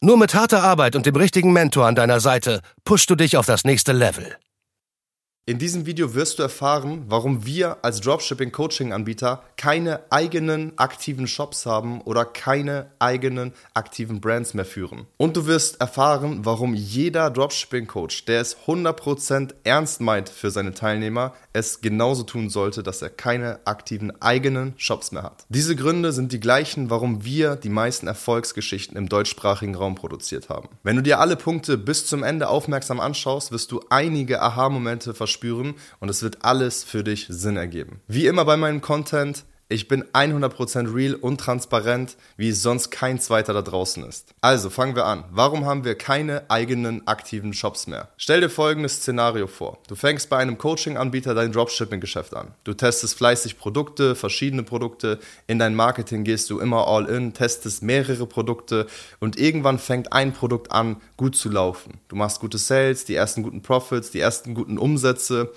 Nur mit harter Arbeit und dem richtigen Mentor an deiner Seite pushst du dich auf das nächste Level. In diesem Video wirst du erfahren, warum wir als Dropshipping-Coaching-Anbieter keine eigenen aktiven Shops haben oder keine eigenen aktiven Brands mehr führen. Und du wirst erfahren, warum jeder Dropshipping-Coach, der es 100% ernst meint für seine Teilnehmer, es genauso tun sollte, dass er keine aktiven eigenen Shops mehr hat. Diese Gründe sind die gleichen, warum wir die meisten Erfolgsgeschichten im deutschsprachigen Raum produziert haben. Wenn du dir alle Punkte bis zum Ende aufmerksam anschaust, wirst du einige Aha-Momente verspüren spüren und es wird alles für dich Sinn ergeben. Wie immer bei meinem Content, ich bin 100% real und transparent, wie es sonst kein zweiter da draußen ist. Also fangen wir an. Warum haben wir keine eigenen aktiven Shops mehr? Stell dir folgendes Szenario vor. Du fängst bei einem Coaching-Anbieter dein Dropshipping-Geschäft an. Du testest fleißig Produkte, verschiedene Produkte. In dein Marketing gehst du immer all in, testest mehrere Produkte und irgendwann fängt ein Produkt an, gut zu laufen. Du machst gute Sales, die ersten guten Profits, die ersten guten Umsätze.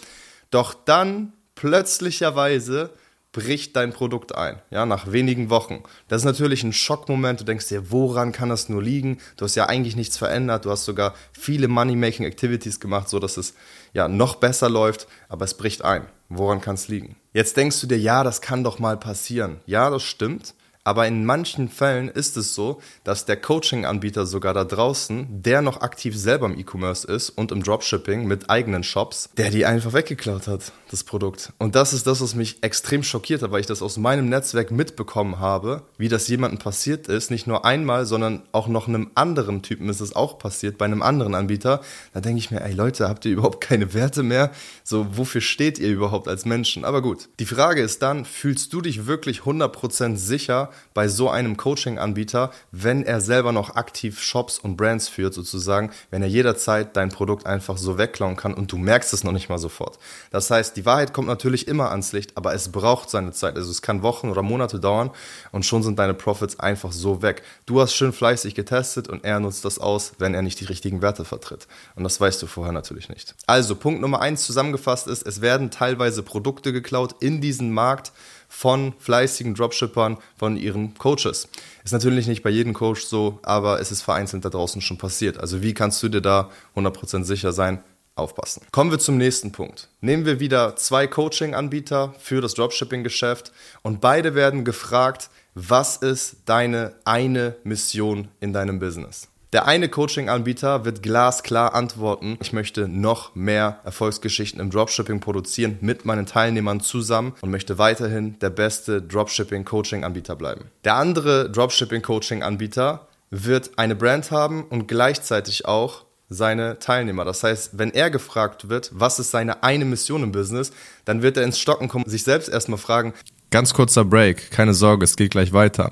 Doch dann plötzlicherweise bricht dein Produkt ein, ja, nach wenigen Wochen. Das ist natürlich ein Schockmoment. Du denkst dir, woran kann das nur liegen? Du hast ja eigentlich nichts verändert. Du hast sogar viele Money-Making Activities gemacht, so dass es ja noch besser läuft, aber es bricht ein. Woran kann es liegen? Jetzt denkst du dir, ja, das kann doch mal passieren. Ja, das stimmt. Aber in manchen Fällen ist es so, dass der Coaching-Anbieter sogar da draußen, der noch aktiv selber im E-Commerce ist und im Dropshipping mit eigenen Shops, der die einfach weggeklaut hat, das Produkt. Und das ist das, was mich extrem schockiert hat, weil ich das aus meinem Netzwerk mitbekommen habe, wie das jemandem passiert ist. Nicht nur einmal, sondern auch noch einem anderen Typen ist es auch passiert, bei einem anderen Anbieter. Da denke ich mir, ey Leute, habt ihr überhaupt keine Werte mehr? So, wofür steht ihr überhaupt als Menschen? Aber gut, die Frage ist dann, fühlst du dich wirklich 100% sicher, bei so einem Coaching-Anbieter, wenn er selber noch aktiv Shops und Brands führt, sozusagen, wenn er jederzeit dein Produkt einfach so wegklauen kann und du merkst es noch nicht mal sofort. Das heißt, die Wahrheit kommt natürlich immer ans Licht, aber es braucht seine Zeit. Also es kann Wochen oder Monate dauern und schon sind deine Profits einfach so weg. Du hast schön fleißig getestet und er nutzt das aus, wenn er nicht die richtigen Werte vertritt. Und das weißt du vorher natürlich nicht. Also Punkt Nummer eins zusammengefasst ist, es werden teilweise Produkte geklaut in diesen Markt, von fleißigen Dropshippern, von ihren Coaches. Ist natürlich nicht bei jedem Coach so, aber es ist vereinzelt da draußen schon passiert. Also wie kannst du dir da 100% sicher sein? Aufpassen. Kommen wir zum nächsten Punkt. Nehmen wir wieder zwei Coaching-Anbieter für das Dropshipping-Geschäft und beide werden gefragt, was ist deine eine Mission in deinem Business? Der eine Coaching-Anbieter wird glasklar antworten, ich möchte noch mehr Erfolgsgeschichten im Dropshipping produzieren mit meinen Teilnehmern zusammen und möchte weiterhin der beste Dropshipping-Coaching-Anbieter bleiben. Der andere Dropshipping-Coaching-Anbieter wird eine Brand haben und gleichzeitig auch seine Teilnehmer. Das heißt, wenn er gefragt wird, was ist seine eine Mission im Business, dann wird er ins Stocken kommen, sich selbst erstmal fragen. Ganz kurzer Break, keine Sorge, es geht gleich weiter.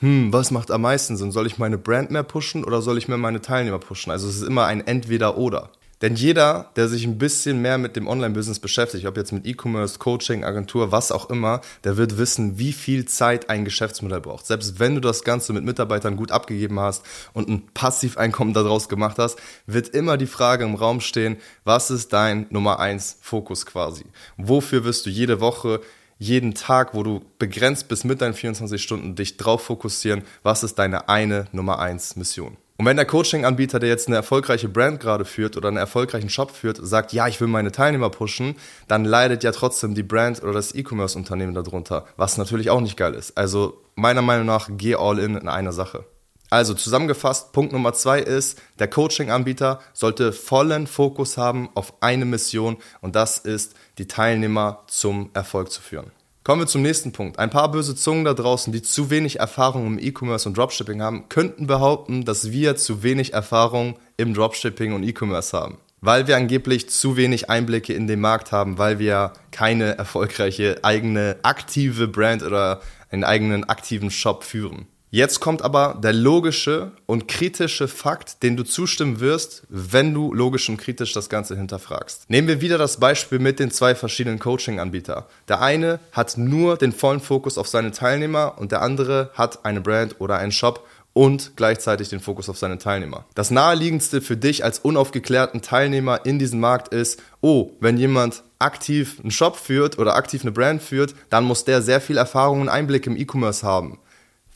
hm, was macht am meisten Sinn? Soll ich meine Brand mehr pushen oder soll ich mehr meine Teilnehmer pushen? Also es ist immer ein Entweder-Oder. Denn jeder, der sich ein bisschen mehr mit dem Online-Business beschäftigt, ob jetzt mit E-Commerce, Coaching, Agentur, was auch immer, der wird wissen, wie viel Zeit ein Geschäftsmodell braucht. Selbst wenn du das Ganze mit Mitarbeitern gut abgegeben hast und ein Passiveinkommen daraus gemacht hast, wird immer die Frage im Raum stehen, was ist dein Nummer eins Fokus quasi? Wofür wirst du jede Woche jeden Tag, wo du begrenzt bist mit deinen 24 Stunden, dich drauf fokussieren, was ist deine eine Nummer eins Mission. Und wenn der Coaching-Anbieter, der jetzt eine erfolgreiche Brand gerade führt oder einen erfolgreichen Shop führt, sagt, ja, ich will meine Teilnehmer pushen, dann leidet ja trotzdem die Brand oder das E-Commerce-Unternehmen darunter, was natürlich auch nicht geil ist. Also meiner Meinung nach, geh all in in einer Sache. Also zusammengefasst, Punkt Nummer zwei ist, der Coaching-Anbieter sollte vollen Fokus haben auf eine Mission und das ist, die Teilnehmer zum Erfolg zu führen. Kommen wir zum nächsten Punkt. Ein paar böse Zungen da draußen, die zu wenig Erfahrung im E-Commerce und Dropshipping haben, könnten behaupten, dass wir zu wenig Erfahrung im Dropshipping und E-Commerce haben. Weil wir angeblich zu wenig Einblicke in den Markt haben, weil wir keine erfolgreiche eigene aktive Brand oder einen eigenen aktiven Shop führen. Jetzt kommt aber der logische und kritische Fakt, den du zustimmen wirst, wenn du logisch und kritisch das Ganze hinterfragst. Nehmen wir wieder das Beispiel mit den zwei verschiedenen Coaching-Anbietern. Der eine hat nur den vollen Fokus auf seine Teilnehmer und der andere hat eine Brand oder einen Shop und gleichzeitig den Fokus auf seine Teilnehmer. Das naheliegendste für dich als unaufgeklärten Teilnehmer in diesem Markt ist, oh, wenn jemand aktiv einen Shop führt oder aktiv eine Brand führt, dann muss der sehr viel Erfahrung und Einblick im E-Commerce haben.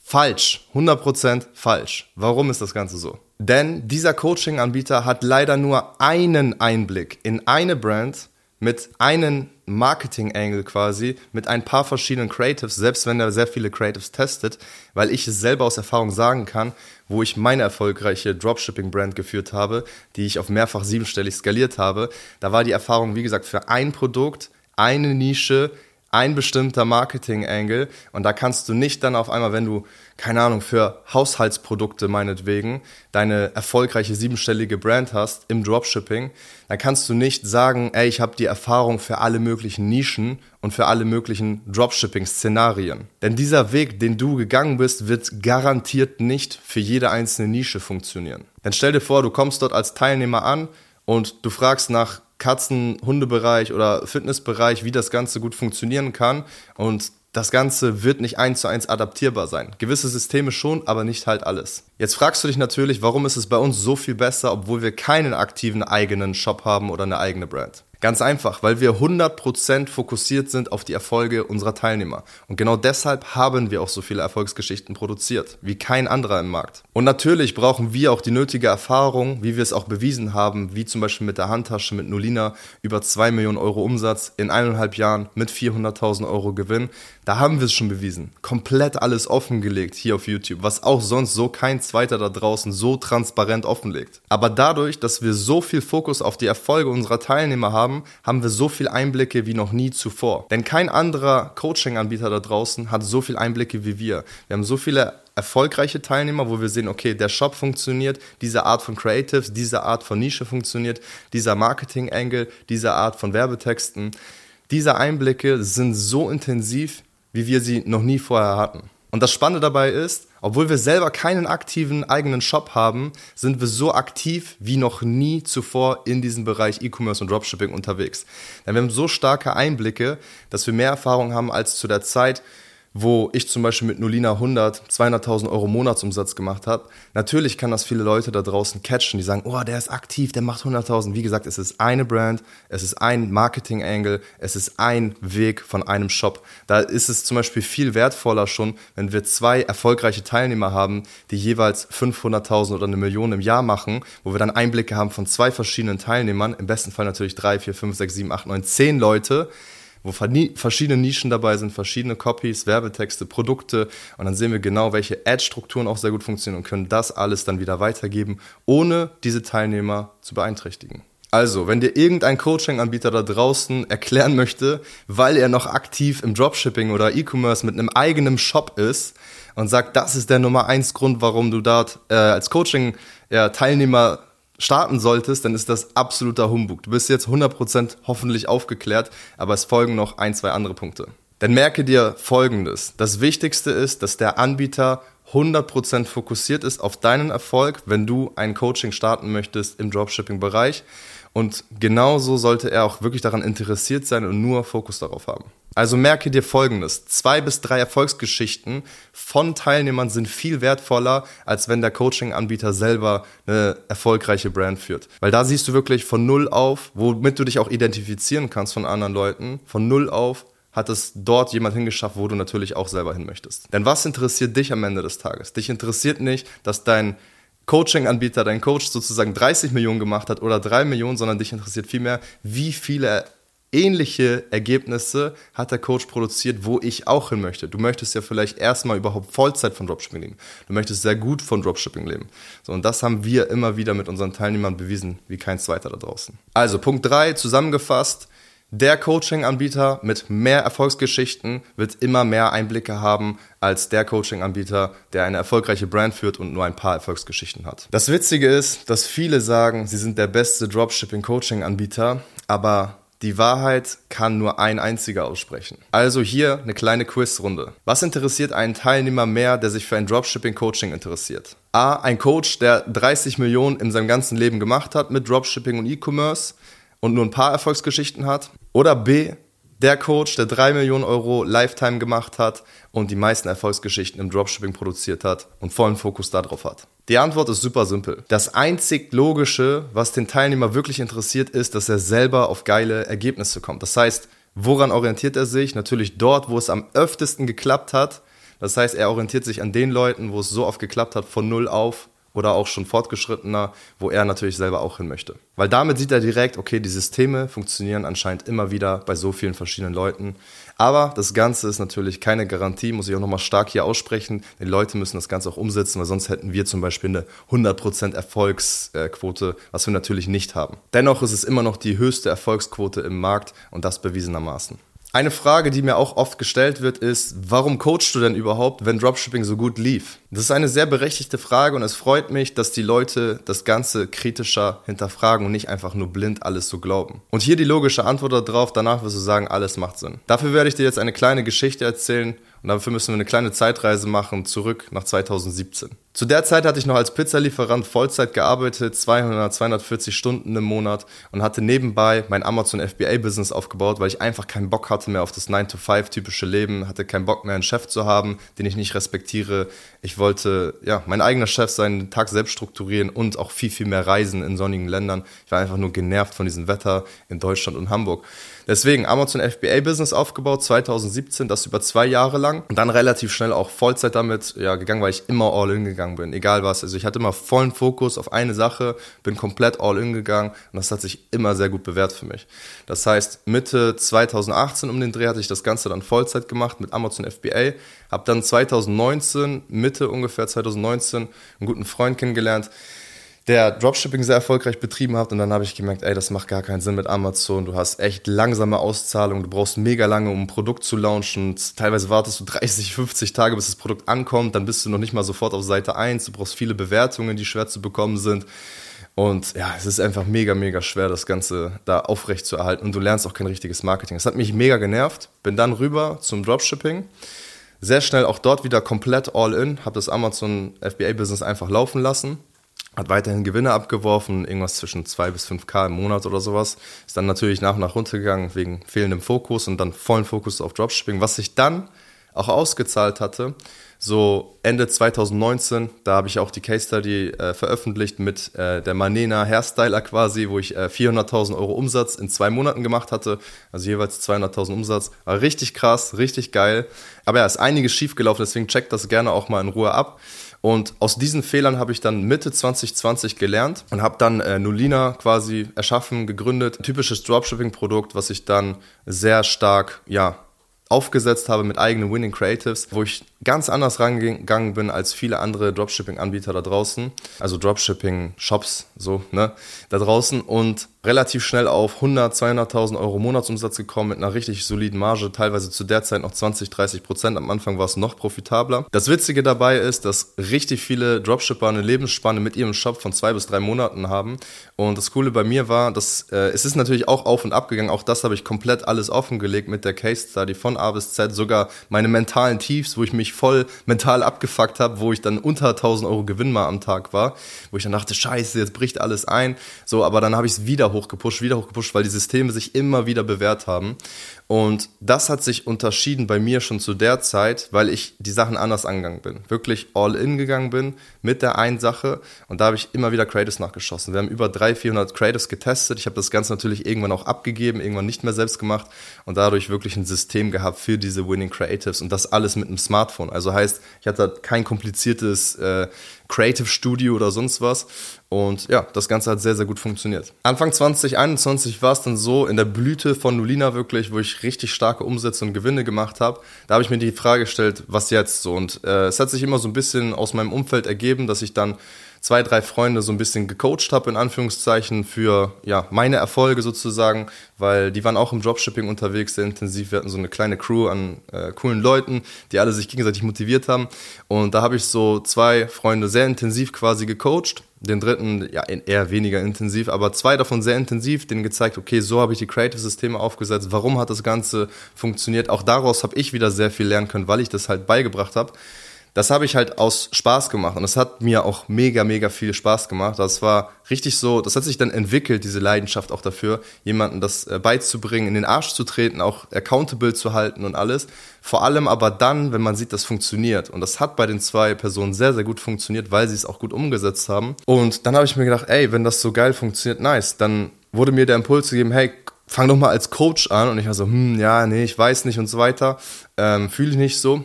Falsch, 100% falsch. Warum ist das Ganze so? Denn dieser Coaching-Anbieter hat leider nur einen Einblick in eine Brand mit einem Marketing-Angle quasi, mit ein paar verschiedenen Creatives, selbst wenn er sehr viele Creatives testet, weil ich es selber aus Erfahrung sagen kann, wo ich meine erfolgreiche Dropshipping-Brand geführt habe, die ich auf mehrfach siebenstellig skaliert habe, da war die Erfahrung, wie gesagt, für ein Produkt, eine Nische, ein bestimmter Marketing-Angle und da kannst du nicht dann auf einmal, wenn du, keine Ahnung, für Haushaltsprodukte meinetwegen deine erfolgreiche siebenstellige Brand hast im Dropshipping, dann kannst du nicht sagen, ey, ich habe die Erfahrung für alle möglichen Nischen und für alle möglichen Dropshipping-Szenarien. Denn dieser Weg, den du gegangen bist, wird garantiert nicht für jede einzelne Nische funktionieren. Dann stell dir vor, du kommst dort als Teilnehmer an und du fragst nach Katzen, Hundebereich oder Fitnessbereich, wie das Ganze gut funktionieren kann. Und das Ganze wird nicht eins zu eins adaptierbar sein. Gewisse Systeme schon, aber nicht halt alles. Jetzt fragst du dich natürlich, warum ist es bei uns so viel besser, obwohl wir keinen aktiven eigenen Shop haben oder eine eigene Brand? Ganz einfach, weil wir 100% fokussiert sind auf die Erfolge unserer Teilnehmer. Und genau deshalb haben wir auch so viele Erfolgsgeschichten produziert, wie kein anderer im Markt. Und natürlich brauchen wir auch die nötige Erfahrung, wie wir es auch bewiesen haben, wie zum Beispiel mit der Handtasche mit Nolina über 2 Millionen Euro Umsatz in eineinhalb Jahren mit 400.000 Euro Gewinn. Da haben wir es schon bewiesen. Komplett alles offengelegt hier auf YouTube, was auch sonst so kein zweiter da draußen so transparent offenlegt. Aber dadurch, dass wir so viel Fokus auf die Erfolge unserer Teilnehmer haben, haben, wir so viel Einblicke wie noch nie zuvor. Denn kein anderer Coaching-Anbieter da draußen hat so viel Einblicke wie wir. Wir haben so viele erfolgreiche Teilnehmer, wo wir sehen, okay, der Shop funktioniert, diese Art von Creatives, diese Art von Nische funktioniert, dieser Marketing-Angle, diese Art von Werbetexten. Diese Einblicke sind so intensiv, wie wir sie noch nie vorher hatten. Und das Spannende dabei ist, obwohl wir selber keinen aktiven eigenen Shop haben, sind wir so aktiv wie noch nie zuvor in diesem Bereich E-Commerce und Dropshipping unterwegs. Denn wir haben so starke Einblicke, dass wir mehr Erfahrung haben als zu der Zeit, wo ich zum Beispiel mit Nolina 100, 200.000 Euro Monatsumsatz gemacht habe. Natürlich kann das viele Leute da draußen catchen, die sagen, oh, der ist aktiv, der macht 100.000. Wie gesagt, es ist eine Brand, es ist ein Marketing-Angle, es ist ein Weg von einem Shop. Da ist es zum Beispiel viel wertvoller schon, wenn wir zwei erfolgreiche Teilnehmer haben, die jeweils 500.000 oder eine Million im Jahr machen, wo wir dann Einblicke haben von zwei verschiedenen Teilnehmern, im besten Fall natürlich drei, vier, fünf, sechs, sieben, acht, neun, zehn Leute, wo verschiedene Nischen dabei sind, verschiedene Copies, Werbetexte, Produkte und dann sehen wir genau, welche Ad-Strukturen auch sehr gut funktionieren und können das alles dann wieder weitergeben, ohne diese Teilnehmer zu beeinträchtigen. Also, wenn dir irgendein Coaching-Anbieter da draußen erklären möchte, weil er noch aktiv im Dropshipping oder E-Commerce mit einem eigenen Shop ist und sagt, das ist der Nummer eins Grund, warum du dort äh, als Coaching-Teilnehmer starten solltest, dann ist das absoluter Humbug. Du bist jetzt 100% hoffentlich aufgeklärt, aber es folgen noch ein, zwei andere Punkte. Denn merke dir Folgendes. Das Wichtigste ist, dass der Anbieter 100% fokussiert ist auf deinen Erfolg, wenn du ein Coaching starten möchtest im Dropshipping-Bereich. Und genauso sollte er auch wirklich daran interessiert sein und nur Fokus darauf haben. Also merke dir Folgendes. Zwei bis drei Erfolgsgeschichten von Teilnehmern sind viel wertvoller, als wenn der Coaching-Anbieter selber eine erfolgreiche Brand führt. Weil da siehst du wirklich von Null auf, womit du dich auch identifizieren kannst von anderen Leuten, von Null auf hat es dort jemand hingeschafft, wo du natürlich auch selber hin möchtest. Denn was interessiert dich am Ende des Tages? Dich interessiert nicht, dass dein Coaching-Anbieter, dein Coach sozusagen 30 Millionen gemacht hat oder 3 Millionen, sondern dich interessiert vielmehr, wie viele ähnliche Ergebnisse hat der Coach produziert, wo ich auch hin möchte. Du möchtest ja vielleicht erstmal überhaupt Vollzeit von Dropshipping leben. Du möchtest sehr gut von Dropshipping leben. So, und das haben wir immer wieder mit unseren Teilnehmern bewiesen, wie kein zweiter da draußen. Also Punkt drei zusammengefasst. Der Coaching-Anbieter mit mehr Erfolgsgeschichten wird immer mehr Einblicke haben als der Coaching-Anbieter, der eine erfolgreiche Brand führt und nur ein paar Erfolgsgeschichten hat. Das Witzige ist, dass viele sagen, sie sind der beste Dropshipping-Coaching-Anbieter, aber die Wahrheit kann nur ein einziger aussprechen. Also hier eine kleine Quizrunde. Was interessiert einen Teilnehmer mehr, der sich für ein Dropshipping-Coaching interessiert? A. Ein Coach, der 30 Millionen in seinem ganzen Leben gemacht hat mit Dropshipping und E-Commerce und nur ein paar Erfolgsgeschichten hat. Oder B. Der Coach, der 3 Millionen Euro Lifetime gemacht hat und die meisten Erfolgsgeschichten im Dropshipping produziert hat und vollen Fokus darauf hat. Die Antwort ist super simpel. Das einzig Logische, was den Teilnehmer wirklich interessiert, ist, dass er selber auf geile Ergebnisse kommt. Das heißt, woran orientiert er sich? Natürlich dort, wo es am öftesten geklappt hat. Das heißt, er orientiert sich an den Leuten, wo es so oft geklappt hat, von null auf oder auch schon fortgeschrittener, wo er natürlich selber auch hin möchte. Weil damit sieht er direkt, okay, die Systeme funktionieren anscheinend immer wieder bei so vielen verschiedenen Leuten. Aber das Ganze ist natürlich keine Garantie, muss ich auch nochmal stark hier aussprechen. Die Leute müssen das Ganze auch umsetzen, weil sonst hätten wir zum Beispiel eine 100% Erfolgsquote, was wir natürlich nicht haben. Dennoch ist es immer noch die höchste Erfolgsquote im Markt und das bewiesenermaßen. Eine Frage, die mir auch oft gestellt wird, ist, warum coachst du denn überhaupt, wenn Dropshipping so gut lief? Das ist eine sehr berechtigte Frage und es freut mich, dass die Leute das Ganze kritischer hinterfragen und nicht einfach nur blind alles so glauben. Und hier die logische Antwort darauf, danach wirst du sagen, alles macht Sinn. Dafür werde ich dir jetzt eine kleine Geschichte erzählen und dafür müssen wir eine kleine Zeitreise machen, zurück nach 2017. Zu der Zeit hatte ich noch als Pizzalieferant Vollzeit gearbeitet, 200, 240 Stunden im Monat und hatte nebenbei mein Amazon FBA Business aufgebaut, weil ich einfach keinen Bock hatte mehr auf das 9-to-5 typische Leben, hatte keinen Bock mehr einen Chef zu haben, den ich nicht respektiere. Ich wollte, ja, mein eigener Chef sein, den Tag selbst strukturieren und auch viel, viel mehr reisen in sonnigen Ländern. Ich war einfach nur genervt von diesem Wetter in Deutschland und Hamburg. Deswegen Amazon FBA Business aufgebaut, 2017, das über zwei Jahre lang und dann relativ schnell auch Vollzeit damit ja, gegangen, weil ich immer all in gegangen bin, egal was. Also ich hatte immer vollen Fokus auf eine Sache, bin komplett all in gegangen und das hat sich immer sehr gut bewährt für mich. Das heißt, Mitte 2018 um den Dreh hatte ich das Ganze dann Vollzeit gemacht mit Amazon FBA, habe dann 2019, Mitte ungefähr 2019, einen guten Freund kennengelernt, der Dropshipping sehr erfolgreich betrieben hat und dann habe ich gemerkt, ey, das macht gar keinen Sinn mit Amazon. Du hast echt langsame Auszahlungen, du brauchst mega lange, um ein Produkt zu launchen. Teilweise wartest du 30, 50 Tage, bis das Produkt ankommt, dann bist du noch nicht mal sofort auf Seite 1. Du brauchst viele Bewertungen, die schwer zu bekommen sind. Und ja, es ist einfach mega, mega schwer, das Ganze da aufrecht zu erhalten. Und du lernst auch kein richtiges Marketing. Das hat mich mega genervt. Bin dann rüber zum Dropshipping. Sehr schnell auch dort wieder komplett all in. Habe das Amazon FBA-Business einfach laufen lassen hat weiterhin Gewinne abgeworfen, irgendwas zwischen 2 bis 5k im Monat oder sowas. Ist dann natürlich nach und nach runtergegangen wegen fehlendem Fokus und dann vollen Fokus auf Dropshipping, was sich dann auch ausgezahlt hatte. So Ende 2019, da habe ich auch die Case Study äh, veröffentlicht mit äh, der Manena Hairstyler quasi, wo ich äh, 400.000 Euro Umsatz in zwei Monaten gemacht hatte, also jeweils 200.000 Umsatz. War richtig krass, richtig geil. Aber ja, ist einiges schiefgelaufen, deswegen checkt das gerne auch mal in Ruhe ab. Und aus diesen Fehlern habe ich dann Mitte 2020 gelernt und habe dann äh, Nulina quasi erschaffen, gegründet. Ein typisches Dropshipping-Produkt, was ich dann sehr stark, ja, aufgesetzt habe mit eigenen Winning Creatives, wo ich ganz anders rangegangen bin als viele andere Dropshipping-Anbieter da draußen, also Dropshipping-Shops, so, ne, da draußen und relativ schnell auf 100, 200.000 Euro Monatsumsatz gekommen mit einer richtig soliden Marge, teilweise zu der Zeit noch 20, 30 Prozent. Am Anfang war es noch profitabler. Das Witzige dabei ist, dass richtig viele Dropshipper eine Lebensspanne mit ihrem Shop von zwei bis drei Monaten haben. Und das Coole bei mir war, dass äh, es ist natürlich auch auf und ab gegangen. Auch das habe ich komplett alles offengelegt mit der Case Study von A bis Z. Sogar meine mentalen Tiefs, wo ich mich voll mental abgefuckt habe, wo ich dann unter 1000 Euro Gewinn mal am Tag war, wo ich dann dachte, scheiße, jetzt bricht alles ein. So, aber dann habe ich es wieder hochgepusht, wieder hochgepusht, weil die Systeme sich immer wieder bewährt haben. Und das hat sich unterschieden bei mir schon zu der Zeit, weil ich die Sachen anders angegangen bin. Wirklich all in gegangen bin mit der einen Sache. Und da habe ich immer wieder Creatives nachgeschossen. Wir haben über 300, 400 Creatives getestet. Ich habe das Ganze natürlich irgendwann auch abgegeben, irgendwann nicht mehr selbst gemacht und dadurch wirklich ein System gehabt für diese Winning Creatives und das alles mit einem Smartphone. Also heißt, ich hatte kein kompliziertes äh, Creative Studio oder sonst was. Und ja, das Ganze hat sehr, sehr gut funktioniert. Anfang 2021 war es dann so in der Blüte von Nulina wirklich, wo ich richtig starke Umsätze und Gewinne gemacht habe. Da habe ich mir die Frage gestellt, was jetzt so? Und äh, es hat sich immer so ein bisschen aus meinem Umfeld ergeben, dass ich dann zwei, drei Freunde so ein bisschen gecoacht habe, in Anführungszeichen, für ja, meine Erfolge sozusagen, weil die waren auch im Dropshipping unterwegs, sehr intensiv. Wir hatten so eine kleine Crew an äh, coolen Leuten, die alle sich gegenseitig motiviert haben. Und da habe ich so zwei Freunde sehr intensiv quasi gecoacht. Den dritten ja eher weniger intensiv, aber zwei davon sehr intensiv, denen gezeigt, okay, so habe ich die Creative-Systeme aufgesetzt, warum hat das Ganze funktioniert. Auch daraus habe ich wieder sehr viel lernen können, weil ich das halt beigebracht habe das habe ich halt aus Spaß gemacht und es hat mir auch mega, mega viel Spaß gemacht. Das war richtig so, das hat sich dann entwickelt, diese Leidenschaft auch dafür, jemanden das äh, beizubringen, in den Arsch zu treten, auch accountable zu halten und alles. Vor allem aber dann, wenn man sieht, das funktioniert. Und das hat bei den zwei Personen sehr, sehr gut funktioniert, weil sie es auch gut umgesetzt haben. Und dann habe ich mir gedacht, ey, wenn das so geil funktioniert, nice. Dann wurde mir der Impuls gegeben, hey, fang doch mal als Coach an. Und ich war so, hm, ja, nee, ich weiß nicht und so weiter. Ähm, Fühle ich nicht so.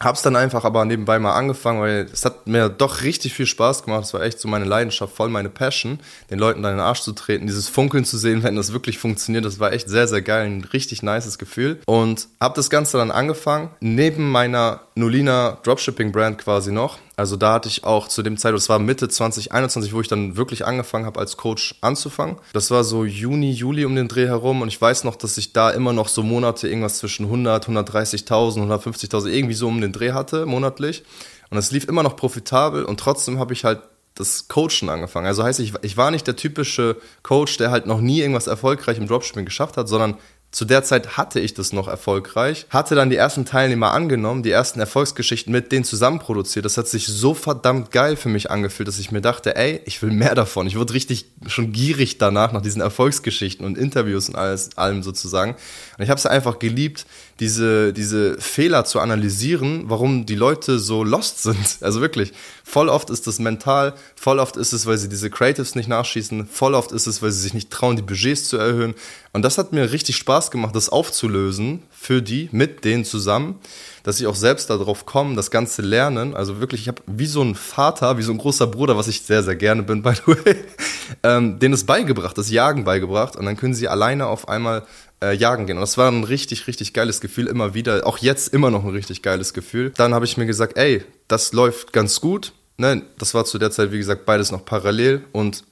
Hab's dann einfach aber nebenbei mal angefangen, weil es hat mir doch richtig viel Spaß gemacht. Es war echt so meine Leidenschaft, voll meine Passion, den Leuten dann in den Arsch zu treten, dieses Funkeln zu sehen, wenn das wirklich funktioniert. Das war echt sehr, sehr geil, ein richtig nices Gefühl. Und hab das Ganze dann angefangen, neben meiner Nolina Dropshipping Brand quasi noch. Also da hatte ich auch zu dem Zeitpunkt, das war Mitte 2021, wo ich dann wirklich angefangen habe, als Coach anzufangen. Das war so Juni, Juli um den Dreh herum und ich weiß noch, dass ich da immer noch so Monate irgendwas zwischen 100, 130.000, 150.000 irgendwie so um den Dreh hatte, monatlich. Und es lief immer noch profitabel und trotzdem habe ich halt das Coachen angefangen. Also heißt, ich, ich war nicht der typische Coach, der halt noch nie irgendwas erfolgreich im Dropshipping geschafft hat, sondern zu der Zeit hatte ich das noch erfolgreich, hatte dann die ersten Teilnehmer angenommen, die ersten Erfolgsgeschichten mit denen zusammen produziert. Das hat sich so verdammt geil für mich angefühlt, dass ich mir dachte, ey, ich will mehr davon. Ich wurde richtig schon gierig danach, nach diesen Erfolgsgeschichten und Interviews und alles, allem sozusagen. Und ich habe es einfach geliebt, diese, diese Fehler zu analysieren, warum die Leute so lost sind. Also wirklich, voll oft ist das mental, voll oft ist es, weil sie diese Creatives nicht nachschießen, voll oft ist es, weil sie sich nicht trauen, die Budgets zu erhöhen. Und das hat mir richtig Spaß gemacht, das aufzulösen für die, mit denen zusammen, dass sie auch selbst darauf kommen, das Ganze lernen. Also wirklich, ich habe wie so ein Vater, wie so ein großer Bruder, was ich sehr, sehr gerne bin, by the way, ähm, denen es beigebracht, das Jagen beigebracht. Und dann können sie alleine auf einmal äh, jagen gehen. Und das war ein richtig, richtig geiles Gefühl immer wieder. Auch jetzt immer noch ein richtig geiles Gefühl. Dann habe ich mir gesagt, ey, das läuft ganz gut. Ne, das war zu der Zeit, wie gesagt, beides noch parallel. Und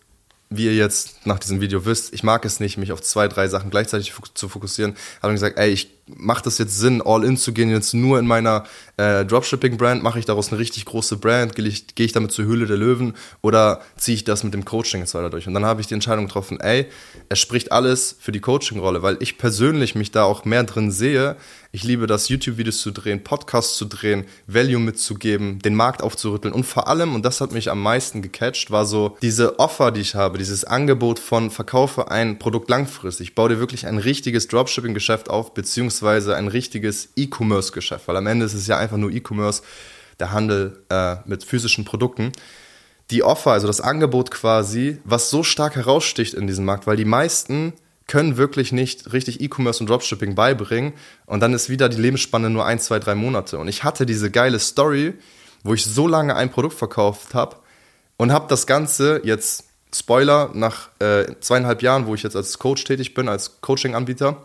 wie ihr jetzt nach diesem Video wisst, ich mag es nicht, mich auf zwei, drei Sachen gleichzeitig zu fokussieren. Habe gesagt, ey, ich macht das jetzt Sinn, all in zu gehen, jetzt nur in meiner äh, Dropshipping-Brand, mache ich daraus eine richtig große Brand, gehe ich, geh ich damit zur Höhle der Löwen? Oder ziehe ich das mit dem Coaching jetzt weiter durch? Und dann habe ich die Entscheidung getroffen, ey, es spricht alles für die Coaching-Rolle, weil ich persönlich mich da auch mehr drin sehe. Ich liebe das, YouTube-Videos zu drehen, Podcasts zu drehen, Value mitzugeben, den Markt aufzurütteln. Und vor allem, und das hat mich am meisten gecatcht, war so diese Offer, die ich habe, dieses Angebot von verkaufe ein Produkt langfristig, baue dir wirklich ein richtiges Dropshipping-Geschäft auf, beziehungsweise beziehungsweise ein richtiges E-Commerce-Geschäft, weil am Ende ist es ja einfach nur E-Commerce, der Handel äh, mit physischen Produkten. Die Offer, also das Angebot quasi, was so stark heraussticht in diesem Markt, weil die meisten können wirklich nicht richtig E-Commerce und Dropshipping beibringen und dann ist wieder die Lebensspanne nur ein, zwei, drei Monate. Und ich hatte diese geile Story, wo ich so lange ein Produkt verkauft habe und habe das Ganze jetzt, Spoiler, nach äh, zweieinhalb Jahren, wo ich jetzt als Coach tätig bin, als Coaching-Anbieter,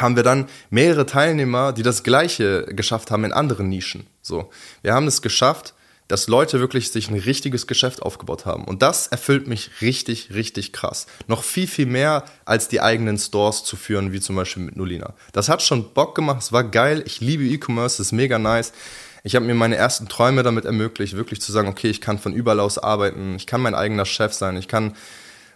haben wir dann mehrere Teilnehmer, die das Gleiche geschafft haben in anderen Nischen. So, wir haben es geschafft, dass Leute wirklich sich ein richtiges Geschäft aufgebaut haben. Und das erfüllt mich richtig, richtig krass. Noch viel, viel mehr als die eigenen Stores zu führen, wie zum Beispiel mit Nolina. Das hat schon Bock gemacht, es war geil. Ich liebe E-Commerce, ist mega nice. Ich habe mir meine ersten Träume damit ermöglicht, wirklich zu sagen, okay, ich kann von überall aus arbeiten, ich kann mein eigener Chef sein, ich kann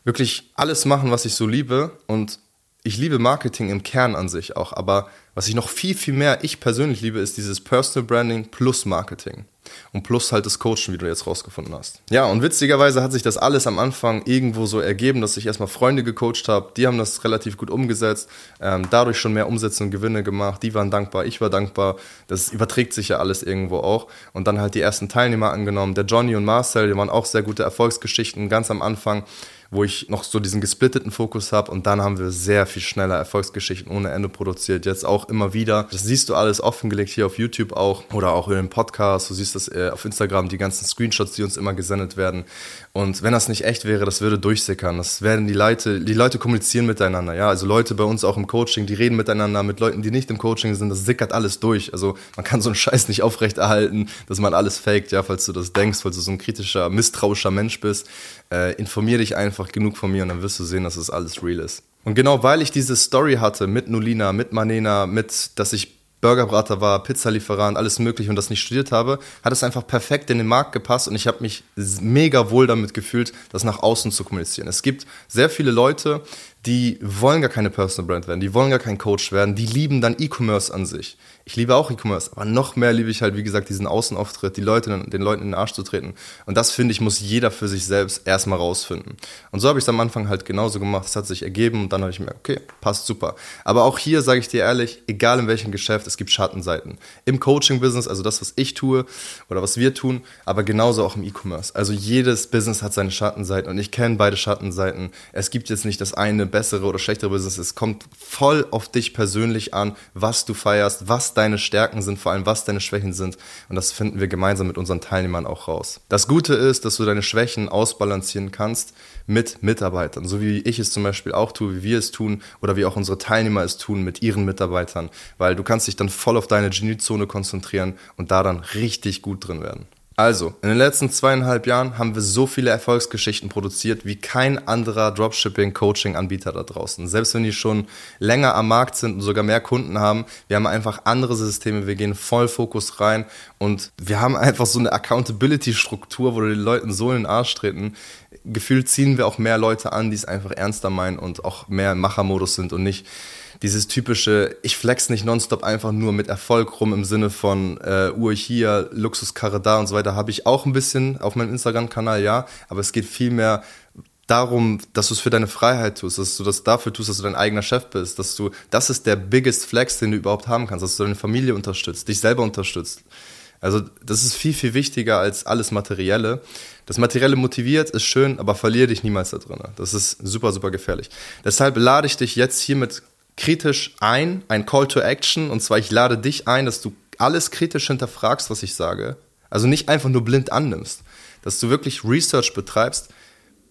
wirklich alles machen, was ich so liebe. Und ich liebe Marketing im Kern an sich auch, aber was ich noch viel, viel mehr ich persönlich liebe, ist dieses Personal Branding plus Marketing. Und plus halt das Coachen, wie du jetzt rausgefunden hast. Ja, und witzigerweise hat sich das alles am Anfang irgendwo so ergeben, dass ich erstmal Freunde gecoacht habe. Die haben das relativ gut umgesetzt, ähm, dadurch schon mehr Umsätze und Gewinne gemacht. Die waren dankbar, ich war dankbar. Das überträgt sich ja alles irgendwo auch. Und dann halt die ersten Teilnehmer angenommen. Der Johnny und Marcel, die waren auch sehr gute Erfolgsgeschichten ganz am Anfang wo ich noch so diesen gesplitteten Fokus habe und dann haben wir sehr viel schneller Erfolgsgeschichten ohne Ende produziert. Jetzt auch immer wieder. Das siehst du alles offengelegt hier auf YouTube auch oder auch in dem Podcast. Du siehst das äh, auf Instagram, die ganzen Screenshots, die uns immer gesendet werden. Und wenn das nicht echt wäre, das würde durchsickern. Das werden die Leute, die Leute kommunizieren miteinander. Ja, also Leute bei uns auch im Coaching, die reden miteinander mit Leuten, die nicht im Coaching sind. Das sickert alles durch. Also man kann so einen Scheiß nicht aufrechterhalten, dass man alles faked. Ja, falls du das denkst, falls du so ein kritischer, misstrauischer Mensch bist, äh, informier dich einfach genug von mir und dann wirst du sehen, dass das alles real ist. Und genau weil ich diese Story hatte mit Nolina, mit Manena, mit, dass ich Burgerbrater war, Pizzalieferant, alles mögliche und das nicht studiert habe, hat es einfach perfekt in den Markt gepasst und ich habe mich mega wohl damit gefühlt, das nach außen zu kommunizieren. Es gibt sehr viele Leute, die wollen gar keine Personal Brand werden, die wollen gar kein Coach werden, die lieben dann E-Commerce an sich. Ich liebe auch E-Commerce, aber noch mehr liebe ich halt, wie gesagt, diesen Außenauftritt, die Leute, den Leuten in den Arsch zu treten. Und das, finde ich, muss jeder für sich selbst erstmal rausfinden. Und so habe ich es am Anfang halt genauso gemacht. Es hat sich ergeben und dann habe ich mir, okay, passt super. Aber auch hier sage ich dir ehrlich, egal in welchem Geschäft, es gibt Schattenseiten. Im Coaching-Business, also das, was ich tue oder was wir tun, aber genauso auch im E-Commerce. Also jedes Business hat seine Schattenseiten und ich kenne beide Schattenseiten. Es gibt jetzt nicht das eine bessere oder schlechtere Business. Es kommt voll auf dich persönlich an, was du feierst, was deine Stärken sind, vor allem was deine Schwächen sind. Und das finden wir gemeinsam mit unseren Teilnehmern auch raus. Das Gute ist, dass du deine Schwächen ausbalancieren kannst mit Mitarbeitern, so wie ich es zum Beispiel auch tue, wie wir es tun oder wie auch unsere Teilnehmer es tun mit ihren Mitarbeitern, weil du kannst dich dann voll auf deine Geniezone konzentrieren und da dann richtig gut drin werden. Also, in den letzten zweieinhalb Jahren haben wir so viele Erfolgsgeschichten produziert wie kein anderer Dropshipping-Coaching-Anbieter da draußen. Selbst wenn die schon länger am Markt sind und sogar mehr Kunden haben, wir haben einfach andere Systeme, wir gehen voll Fokus rein und wir haben einfach so eine Accountability-Struktur, wo wir den Leuten so in den Arsch treten. Gefühlt ziehen wir auch mehr Leute an, die es einfach ernster meinen und auch mehr im Machermodus sind und nicht dieses typische, ich flex nicht nonstop einfach nur mit Erfolg rum im Sinne von äh, Uhr hier, Luxuskarre da und so weiter, habe ich auch ein bisschen auf meinem Instagram-Kanal, ja, aber es geht viel mehr darum, dass du es für deine Freiheit tust, dass du das dafür tust, dass du dein eigener Chef bist, dass du, das ist der biggest flex, den du überhaupt haben kannst, dass du deine Familie unterstützt, dich selber unterstützt. Also das ist viel, viel wichtiger als alles Materielle. Das Materielle motiviert, ist schön, aber verliere dich niemals da drin. Das ist super, super gefährlich. Deshalb lade ich dich jetzt hiermit kritisch ein, ein Call to Action. Und zwar, ich lade dich ein, dass du alles kritisch hinterfragst, was ich sage. Also nicht einfach nur blind annimmst. Dass du wirklich Research betreibst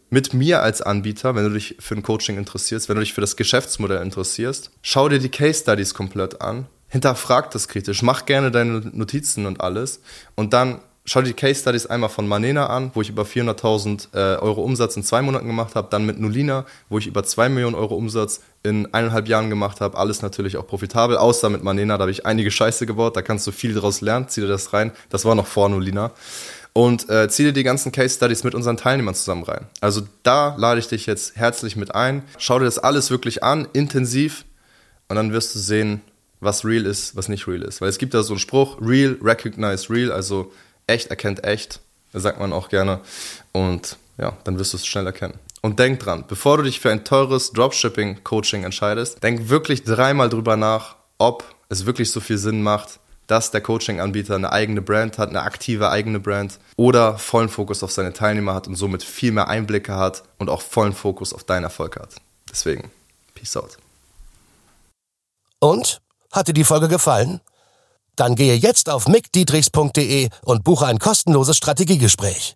mit mir als Anbieter, wenn du dich für ein Coaching interessierst, wenn du dich für das Geschäftsmodell interessierst. Schau dir die Case Studies komplett an. Hinterfrag das kritisch. Mach gerne deine Notizen und alles. Und dann schau dir die Case Studies einmal von Manena an, wo ich über 400.000 äh, Euro Umsatz in zwei Monaten gemacht habe, dann mit Nulina, wo ich über 2 Millionen Euro Umsatz in eineinhalb Jahren gemacht habe, alles natürlich auch profitabel, außer mit Manena, da habe ich einige Scheiße gebaut, da kannst du viel draus lernen, zieh dir das rein, das war noch vor Nulina. Und äh, zieh dir die ganzen Case Studies mit unseren Teilnehmern zusammen rein. Also da lade ich dich jetzt herzlich mit ein. Schau dir das alles wirklich an, intensiv, und dann wirst du sehen, was real ist, was nicht real ist. Weil es gibt da so einen Spruch, real, recognize real, also echt erkennt echt, sagt man auch gerne. Und ja, dann wirst du es schnell erkennen. Und denk dran, bevor du dich für ein teures Dropshipping-Coaching entscheidest, denk wirklich dreimal drüber nach, ob es wirklich so viel Sinn macht, dass der Coaching-Anbieter eine eigene Brand hat, eine aktive eigene Brand oder vollen Fokus auf seine Teilnehmer hat und somit viel mehr Einblicke hat und auch vollen Fokus auf deinen Erfolg hat. Deswegen, peace out. Und? Hat dir die Folge gefallen? Dann gehe jetzt auf mickdietrichs.de und buche ein kostenloses Strategiegespräch.